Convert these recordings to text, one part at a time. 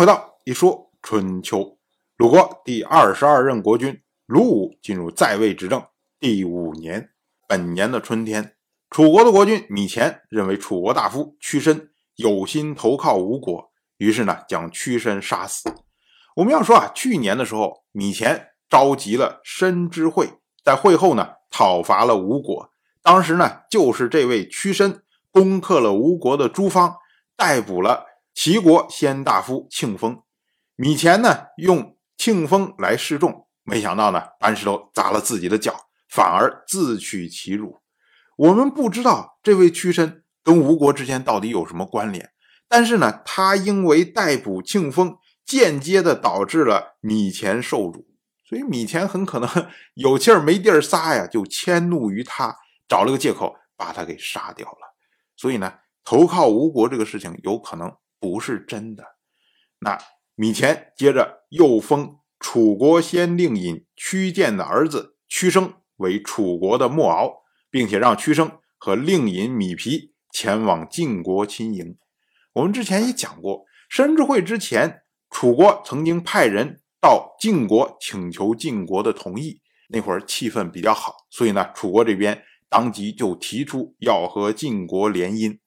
回到一说春秋，鲁国第二十二任国君鲁武进入在位执政第五年，本年的春天，楚国的国君米乾认为楚国大夫屈申有心投靠吴国，于是呢将屈申杀死。我们要说啊，去年的时候，米乾召集了申之会，在会后呢讨伐了吴国，当时呢就是这位屈申攻克了吴国的诸方，逮捕了。齐国先大夫庆丰，米前呢用庆丰来示众，没想到呢搬石头砸了自己的脚，反而自取其辱。我们不知道这位屈身跟吴国之间到底有什么关联，但是呢他因为逮捕庆丰，间接的导致了米前受辱，所以米前很可能有气儿没地儿撒呀，就迁怒于他，找了个借口把他给杀掉了。所以呢投靠吴国这个事情有可能。不是真的。那米乾接着又封楚国先令尹屈建的儿子屈生为楚国的莫敖，并且让屈生和令尹米皮前往晋国亲迎。我们之前也讲过，申之会之前，楚国曾经派人到晋国请求晋国的同意。那会儿气氛比较好，所以呢，楚国这边当即就提出要和晋国联姻。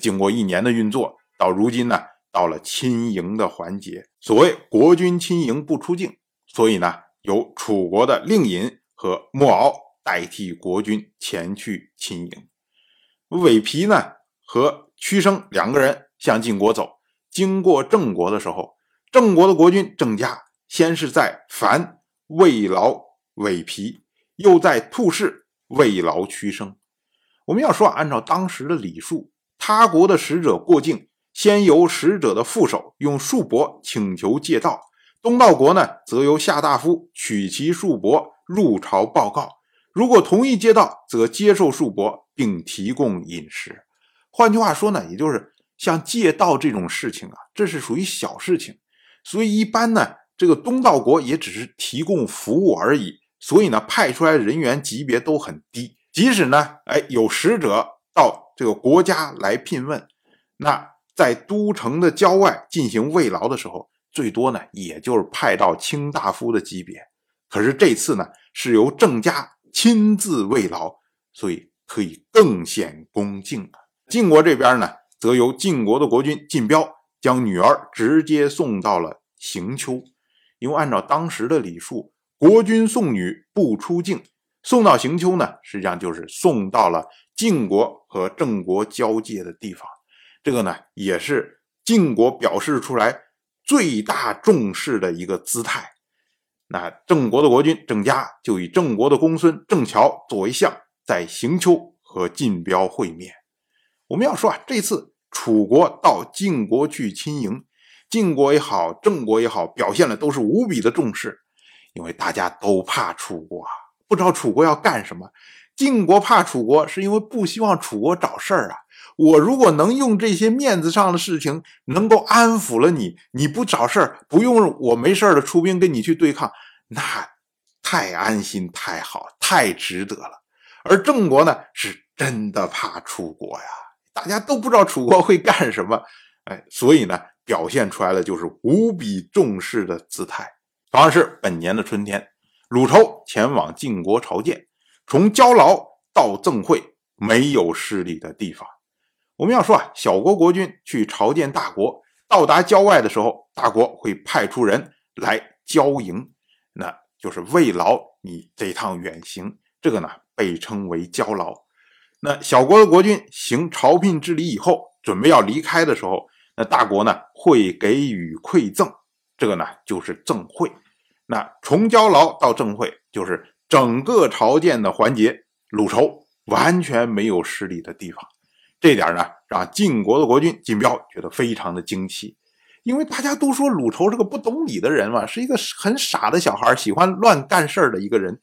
经过一年的运作。到如今呢，到了亲迎的环节。所谓国君亲迎不出境，所以呢，由楚国的令尹和莫敖代替国君前去亲迎。韦皮呢和屈生两个人向晋国走，经过郑国的时候，郑国的国君郑家先是在樊慰劳韦皮，又在兔市慰劳屈生。我们要说，按照当时的礼数，他国的使者过境。先由使者的副手用束帛请求借道，东道国呢，则由夏大夫取其束帛入朝报告。如果同意借道，则接受束帛并提供饮食。换句话说呢，也就是像借道这种事情啊，这是属于小事情，所以一般呢，这个东道国也只是提供服务而已。所以呢，派出来人员级别都很低。即使呢，哎，有使者到这个国家来聘问，那。在都城的郊外进行慰劳的时候，最多呢，也就是派到卿大夫的级别。可是这次呢，是由郑家亲自慰劳，所以可以更显恭敬了。晋国这边呢，则由晋国的国君晋彪将女儿直接送到了行丘，因为按照当时的礼数，国君送女不出境，送到行丘呢，实际上就是送到了晋国和郑国交界的地方。这个呢，也是晋国表示出来最大重视的一个姿态。那郑国的国君郑家就以郑国的公孙郑乔作为相，在行丘和晋彪会面。我们要说啊，这次楚国到晋国去亲迎，晋国也好，郑国也好，表现的都是无比的重视，因为大家都怕楚国啊，不知道楚国要干什么。晋国怕楚国，是因为不希望楚国找事儿啊。我如果能用这些面子上的事情能够安抚了你，你不找事儿，不用我没事儿的出兵跟你去对抗，那太安心、太好、太值得了。而郑国呢，是真的怕楚国呀，大家都不知道楚国会干什么，哎，所以呢，表现出来的就是无比重视的姿态。同样是本年的春天，鲁仇前往晋国朝见，从交劳到赠会，没有失礼的地方。我们要说啊，小国国君去朝见大国，到达郊外的时候，大国会派出人来交迎，那就是慰劳你这趟远行。这个呢，被称为交劳。那小国的国君行朝聘之礼以后，准备要离开的时候，那大国呢会给予馈赠，这个呢就是赠会。那从交劳到赠会，就是整个朝见的环节，鲁仇完全没有失礼的地方。这点呢，让晋国的国君晋彪觉得非常的惊奇，因为大家都说鲁仇是个不懂礼的人嘛，是一个很傻的小孩，喜欢乱干事的一个人，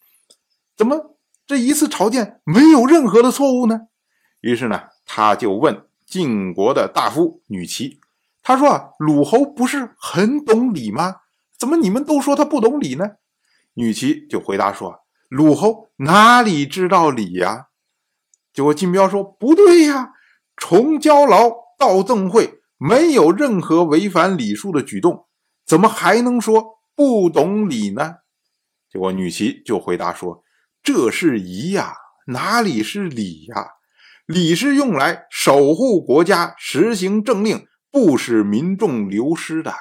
怎么这一次朝见没有任何的错误呢？于是呢，他就问晋国的大夫女齐，他说啊，鲁侯不是很懂礼吗？怎么你们都说他不懂礼呢？女齐就回答说，鲁侯哪里知道礼呀？结果晋彪说不对呀。从交劳到赠会，没有任何违反礼数的举动，怎么还能说不懂礼呢？结果女齐就回答说：“这是仪呀，哪里是礼呀？礼是用来守护国家、实行政令，不使民众流失的。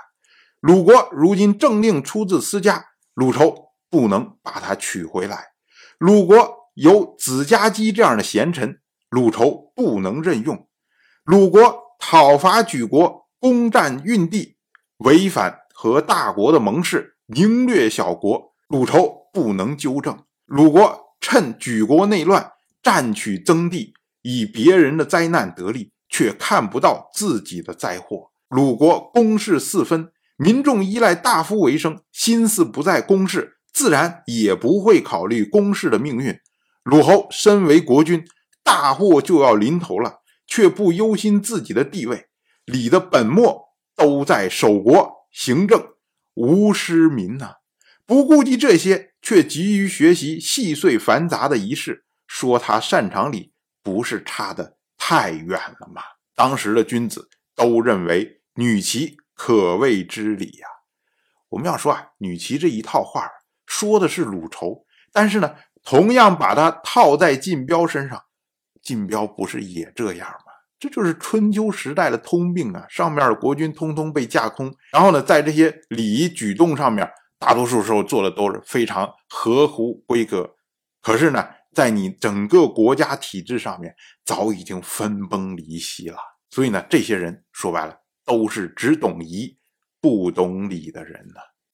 鲁国如今政令出自私家，鲁仇不能把他取回来。鲁国有子家姬这样的贤臣，鲁仇不能任用。鲁国。”讨伐举国，攻占运地，违反和大国的盟誓，凌掠小国，鲁仇不能纠正。鲁国趁举国内乱，占取增地，以别人的灾难得利，却看不到自己的灾祸。鲁国公事四分，民众依赖大夫为生，心思不在公事，自然也不会考虑公事的命运。鲁侯身为国君，大祸就要临头了。却不忧心自己的地位，礼的本末都在守国行政，无失民呐。不顾及这些，却急于学习细碎繁杂的仪式，说他擅长礼，不是差的太远了吗？当时的君子都认为女齐可谓知礼呀。我们要说啊，女齐这一套话说的是鲁仇，但是呢，同样把它套在晋彪身上。晋彪不是也这样吗？这就是春秋时代的通病啊！上面的国君通通被架空，然后呢，在这些礼仪举动上面，大多数时候做的都是非常合乎规格。可是呢，在你整个国家体制上面，早已经分崩离析了。所以呢，这些人说白了，都是只懂仪不懂礼的人呢。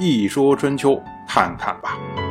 一说春秋”看看吧。